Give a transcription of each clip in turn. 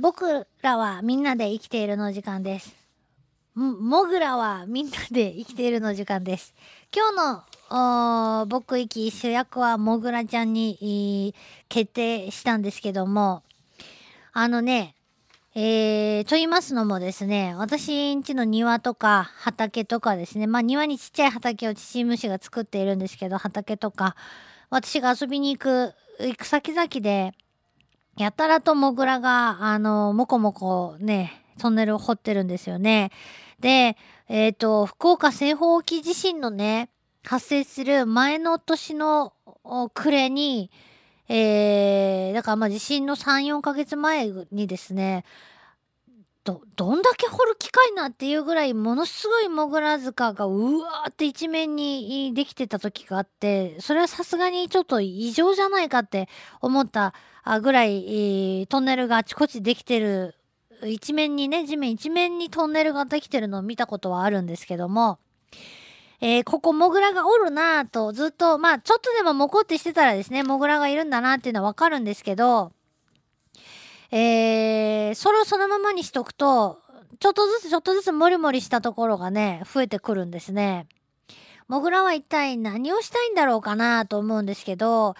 僕らはみんなで生きているの時間です。もぐらはみんなで生きているの時間です。今日の僕行き主役はもぐらちゃんに決定したんですけども、あのね、えー、と言いますのもですね、私んちの庭とか畑とかですね、まあ庭にちっちゃい畑を父虫が作っているんですけど、畑とか、私が遊びに行く、行く先々で、やたらとモグラが、あの、もこもこね、トンネルを掘ってるんですよね。で、えっ、ー、と、福岡西方沖地震のね、発生する前の年の暮れに、えー、だからまあ地震の3、4ヶ月前にですね、ど、どんだけ掘る機会なっていうぐらいものすごいモグラ塚がうわーって一面にできてた時があって、それはさすがにちょっと異常じゃないかって思ったぐらい、トンネルがあちこちできてる、一面にね、地面一面にトンネルができてるのを見たことはあるんですけども、えー、ここモグラがおるなぁとずっと、まあちょっとでもモコってしてたらですね、モグラがいるんだなっていうのはわかるんですけど、えー、それをそのままにしとくと、ちょっとずつちょっとずつモリモリしたところがね、増えてくるんですね。モグラは一体何をしたいんだろうかなと思うんですけど、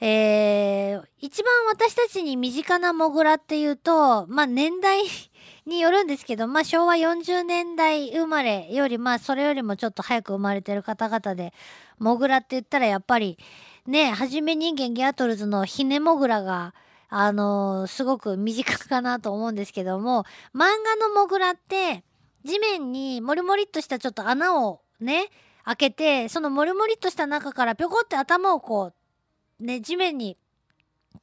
えー、一番私たちに身近なモグラっていうと、まあ年代 によるんですけど、まあ昭和40年代生まれより、まあそれよりもちょっと早く生まれてる方々で、モグラって言ったらやっぱり、ね、はじめ人間ギャートルズのヒネモグラが、あのー、すごく身近かなと思うんですけども、漫画のモグラって、地面にモリモリっとしたちょっと穴をね、開けて、そのモリモリっとした中からぴょこって頭をこう、ね、地面に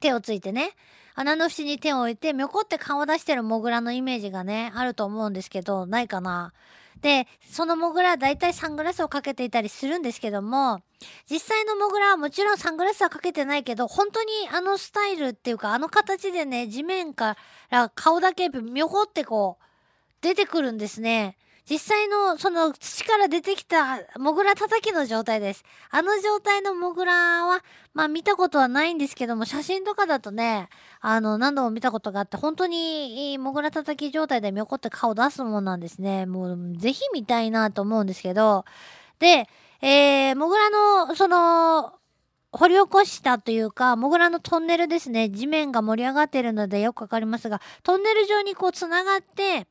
手をついてね、穴の縁に手を置いて、みょこって顔を出してるモグラのイメージがね、あると思うんですけど、ないかな？で、そのモグラは大体サングラスをかけていたりするんですけども、実際のモグラはもちろんサングラスはかけてないけど、本当にあのスタイルっていうか、あの形でね、地面から顔だけみょこってこう、出てくるんですね。実際のその土から出てきたモグラ叩きの状態です。あの状態のモグラは、まあ見たことはないんですけども、写真とかだとね、あの何度も見たことがあって、本当にモグラ叩き状態でみょこって顔出すもんなんですね。もうぜひ見たいなと思うんですけど、で、えー、モグラのその、掘り起こしたというか、モグラのトンネルですね。地面が盛り上がっているのでよくわかりますが、トンネル上にこう繋がって、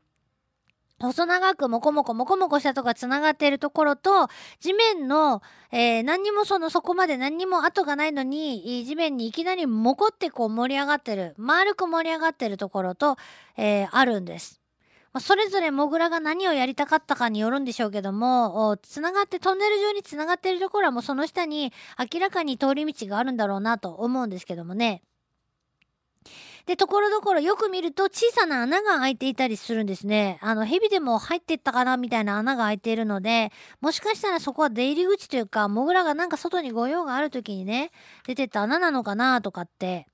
細長くもこもこもこもこしたとこが繋がっているところと、地面の、えー、何にもその、そこまで何にも跡がないのに、地面にいきなりもこってこう盛り上がってる、丸く盛り上がってるところと、えー、あるんです。まあ、それぞれモグラが何をやりたかったかによるんでしょうけども、繋がって、トンネル上に繋がっているところはもうその下に明らかに通り道があるんだろうなと思うんですけどもね。で、ところどころよく見ると小さな穴が開いていたりするんですね。あの、蛇でも入ってったかなみたいな穴が開いているので、もしかしたらそこは出入り口というか、モグラがなんか外に御用がある時にね、出てった穴なのかなとかって、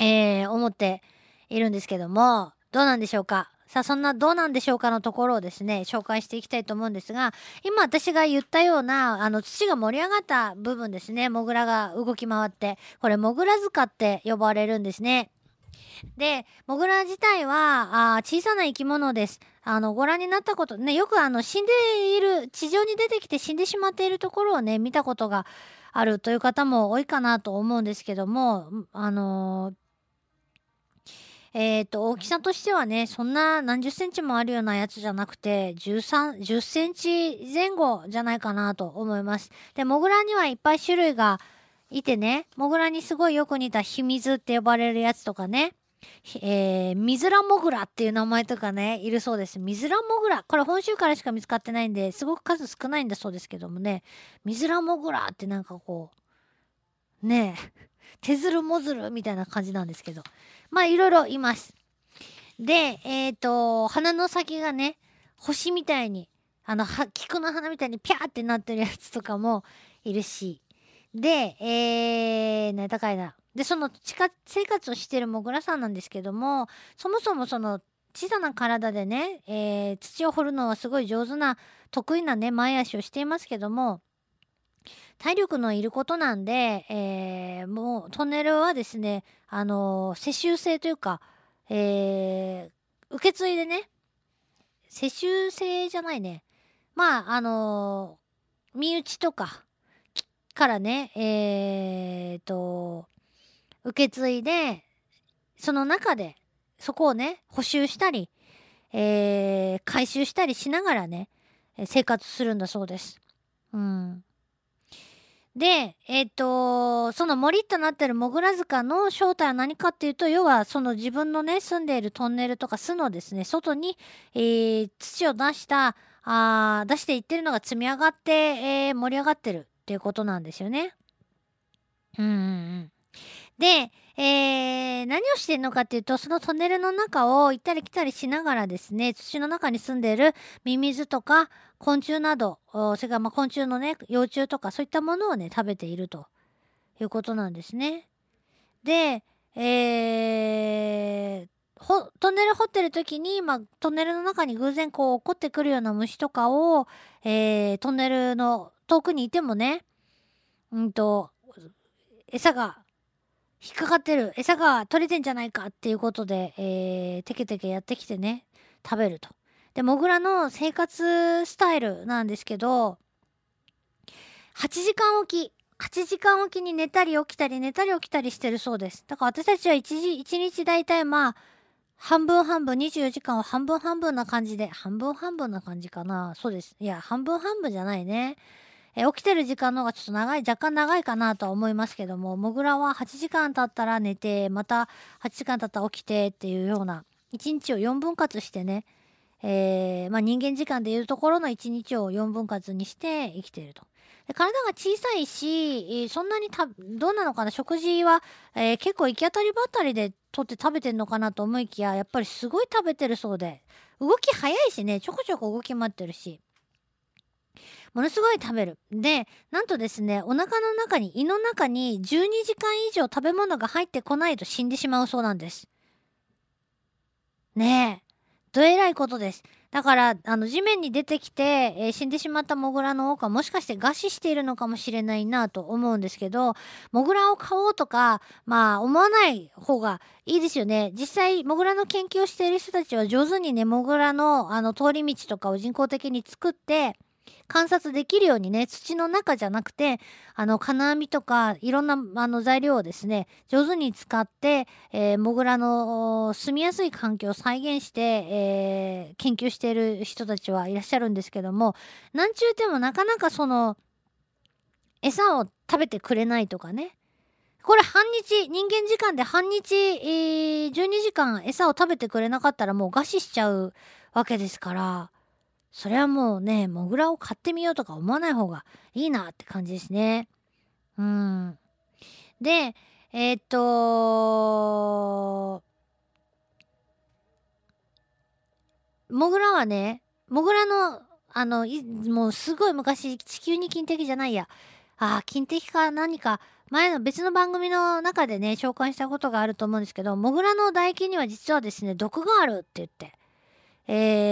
えー、思っているんですけども、どうなんでしょうか？さあ、そんなどうなんでしょうかのところをですね、紹介していきたいと思うんですが、今私が言ったような、あの、土が盛り上がった部分ですね、モグラが動き回って、これ、モグラ塚って呼ばれるんですね。で、モグラ自体は、あ小さな生き物です。あの、ご覧になったこと、ね、よくあの、死んでいる、地上に出てきて死んでしまっているところをね、見たことがあるという方も多いかなと思うんですけども、あのーえっ、ー、と、大きさとしてはね、そんな何十センチもあるようなやつじゃなくて、13、10センチ前後じゃないかなと思います。で、モグラにはいっぱい種類がいてね、モグラにすごいよく似たヒミズって呼ばれるやつとかね、えー、ミズラモグラっていう名前とかね、いるそうです。ミズラモグラ。これ本州からしか見つかってないんで、すごく数少ないんだそうですけどもね、ミズラモグラってなんかこう、ねえ、手ずるもずるみたいな感じなんですけど。まあいろいろいます。で、えっ、ー、と、鼻の先がね、星みたいに、あの、は、菊の花みたいにピャーってなってるやつとかもいるし。で、えー、ね、高いな。で、その地下生活をしてるモグラさんなんですけども、そもそもその小さな体でね、えー、土を掘るのはすごい上手な、得意なね、前足をしていますけども、体力のいることなんで、えー、もうトンネルはですね、あのー、世襲制というか、えー、受け継いでね、世襲制じゃないね。まあ、あのー、身内とかからね、えーと、受け継いで、その中で、そこをね、補修したり、えー、回収したりしながらね、生活するんだそうです。うん。で、えっ、ー、と、その森となってるモグラ塚の正体は何かっていうと、要はその自分のね、住んでいるトンネルとか巣のですね、外に、えー、土を出した、あ出していってるのが積み上がって、えー、盛り上がってるっていうことなんですよね。うんうんうん。で、えー、何をしてんのかっていうと、そのトンネルの中を行ったり来たりしながらですね、土の中に住んでいるミミズとか昆虫など、それからま昆虫のね、幼虫とかそういったものをね、食べているということなんですね。で、えー、ほトンネル掘ってる時に、まあ、トンネルの中に偶然こう起こってくるような虫とかを、えー、トンネルの遠くにいてもね、うんと、餌が引っかかってる。餌が取れてんじゃないかっていうことで、えー、テケテケやってきてね。食べると。でモグラの生活スタイルなんですけど8時間おき。8時間おきに寝たり起きたり寝たり起きたりしてるそうです。だから私たちは 1, 時1日大体まあ半分半分24時間は半分半分な感じで半分半分な感じかな。そうです。いや半分半分じゃないね。え起きてる時間の方がちょっと長い若干長いかなとは思いますけどもモグラは8時間経ったら寝てまた8時間経ったら起きてっていうような1日を4分割してね、えー、まあ、人間時間でいうところの1日を4分割にして生きていると。体が小さいし、そんなにたどうなのかな食事は、えー、結構行き当たりばったりで取って食べてんのかなと思いきややっぱりすごい食べてるそうで動き早いしねちょこちょこ動き回ってるしものすごい食べる。で、なんとですね、お腹の中に、胃の中に12時間以上食べ物が入ってこないと死んでしまうそうなんです。ねえ。どえらいことです。だから、あの、地面に出てきて、えー、死んでしまったモグラの多くはもしかして餓死しているのかもしれないなと思うんですけど、モグラを飼おうとか、まあ、思わない方がいいですよね。実際、モグラの研究をしている人たちは上手にね、モグラの、あの、通り道とかを人工的に作って、観察できるようにね土の中じゃなくてあの金網とかいろんなあの材料をですね上手に使って、えー、モグラの住みやすい環境を再現して、えー、研究している人たちはいらっしゃるんですけどもなんちゅうてもなかなかその餌を食べてくれないとかね。これ半日人間時間で半日、えー、12時間餌を食べてくれなかったらもう餓死しちゃうわけですから。それはもうね、モグラを買ってみようとか思わない方がいいなって感じですね。うん。で、えー、っと、モグラはね、モグラの、あの、もうすごい昔、地球に金的じゃないや。ああ、金的か何か、前の別の番組の中でね、紹介したことがあると思うんですけど、モグラの唾液には実はですね、毒があるって言って。えー、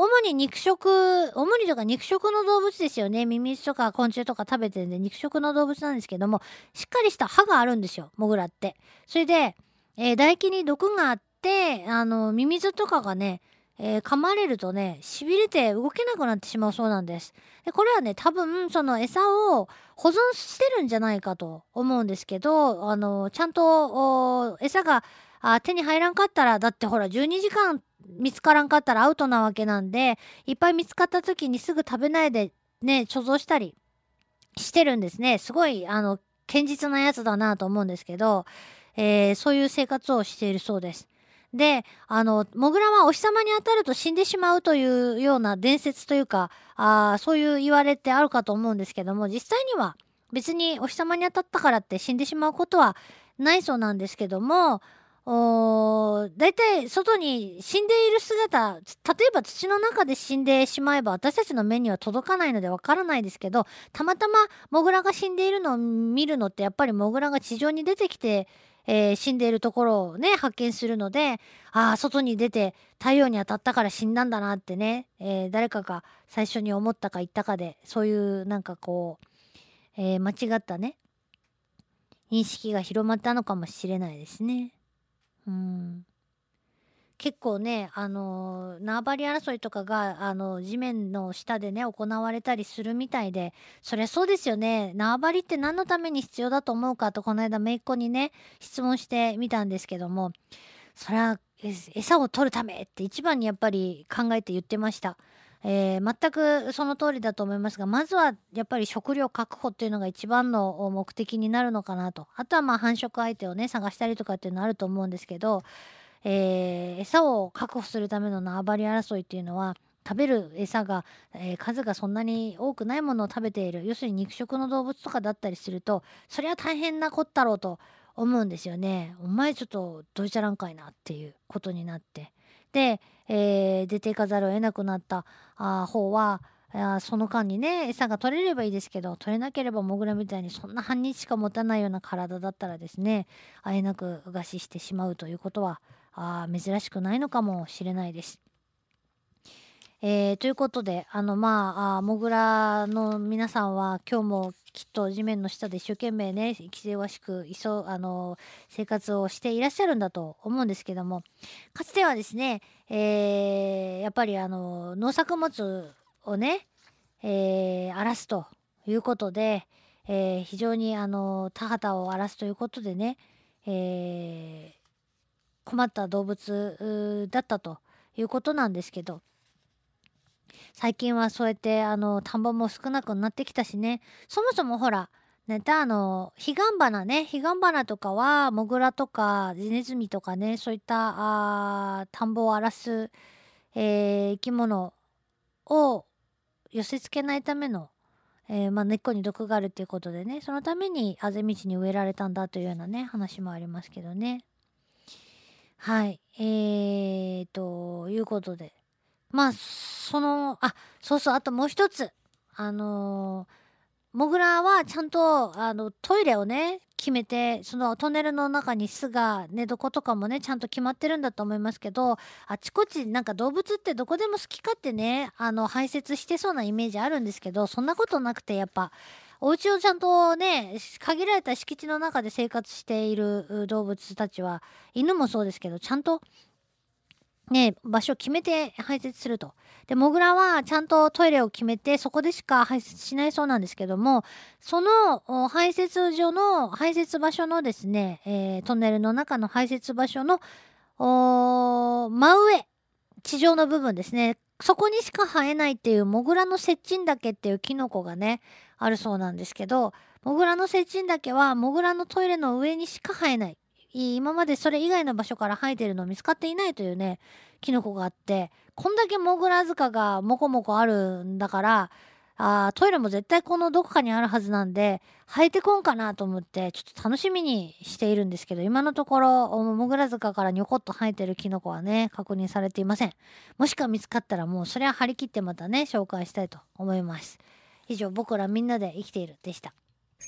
主に肉食、主にとか肉食の動物ですよね。ミミズとか昆虫とか食べてるんで肉食の動物なんですけども、しっかりした歯があるんですよ、モグラって。それで、えー、唾液に毒があって、あの、ミミズとかがね、えー、噛まれるとね、痺れて動けなくなってしまうそうなんです。で、これはね、多分、その餌を保存してるんじゃないかと思うんですけど、あの、ちゃんと、餌があ手に入らんかったら、だってほら、12時間見つからんかったらアウトなわけなんでいっぱい見つかった時にすぐ食べないでね貯蔵したりしてるんですねすごいあの堅実なやつだなと思うんですけど、えー、そういう生活をしているそうです。であのモグラはお日様に当たると死んでしまうというような伝説というかあそういう言われってあるかと思うんですけども実際には別にお日様に当たったからって死んでしまうことはないそうなんですけどもお大体外に死んでいる姿例えば土の中で死んでしまえば私たちの目には届かないのでわからないですけどたまたまモグラが死んでいるのを見るのってやっぱりモグラが地上に出てきて、えー、死んでいるところをね、発見するので、ああ、外に出て太陽に当たったから死んだんだなってね、えー、誰かが最初に思ったか言ったかで、そういうなんかこう、えー、間違ったね、認識が広まったのかもしれないですね。うん。結構ね、あの縄張り争いとかが、あの地面の下でね、行われたりするみたいで、そりゃそうですよね。縄張りって何のために必要だと思うかと、この間、姪っ子にね、質問してみたんですけども、それは、餌を取るためって一番にやっぱり考えて言ってました。えー、全くその通りだと思いますが、まずはやっぱり食料確保っていうのが一番の目的になるのかなと。あとはまあ繁殖相手をね、探したりとかっていうのあると思うんですけど、えー、餌を確保するための縄張り争いっていうのは食べる餌が、えー、数がそんなに多くないものを食べている要するに肉食の動物とかだったりするとそれは大変なこったろうと思うんですよね。お前ちょっとどいちゃらんかいなっていうことになって。で、えー、出ていかざるを得なくなったあ方はあその間にね餌が取れればいいですけど取れなければモグラみたいにそんな半日しか持たないような体だったらですねあえなく餓死してしまうということはあ珍しくないのかもしれないです。えー、ということであのまああモグラの皆さんは今日もきっと地面の下で一生懸命ね生きせわしくいそあの生活をしていらっしゃるんだと思うんですけども。かつてはですね、えー、やっぱりあの農作物をね、えー、荒らすということで、えー、非常にあの田畑を荒らすということでね、えー、困った動物だったということなんですけど。最近はそうやってあの田んぼも少なくなってきたしねそもそもほらねたあの彼岸花ね彼岸花とかはモグラとかジネズミとかねそういったあ田んぼを荒らす、えー、生き物を寄せ付けないための、えー、まあ、根っこに毒があるっていうことでねそのためにあぜ道に植えられたんだというようなね話もありますけどね。はい。えーと、いうことで。まあ、その、あ、そうそう、あともう一つ。あのー、モグラはちゃんと、あの、トイレをね、決めて、そのトンネルの中に巣が、寝床とかもね、ちゃんと決まってるんだと思いますけど、あちこちなんか動物ってどこでも好き勝手ね、あの、排泄してそうなイメージあるんですけど、そんなことなくて、やっぱ、お家をちゃんとね、限られた敷地の中で生活している動物たちは、犬もそうですけど、ちゃんとね、場所を決めて排泄すると。で、モグラはちゃんとトイレを決めて、そこでしか排泄しないそうなんですけども、その排泄所の、排泄場所のですね、えー、トンネルの中の排泄場所の、真上、地上の部分ですね。そこにしか生えないっていうモグラの雪珍岳っていうキノコがね、あるそうなんですけど、モグラの雪珍岳はモグラのトイレの上にしか生えない。今までそれ以外の場所から生えてるの見つかっていないというね、キノコがあって、こんだけモグラ塚がモコモコあるんだから、あトイレも絶対このどこかにあるはずなんで、生えてこんかなと思って、ちょっと楽しみにしているんですけど、今のところ、モグラ塚からにょこっと生えてるキノコはね、確認されていません。もしくは見つかったらもうそれは張り切ってまたね、紹介したいと思います。以上、僕らみんなで生きているでした。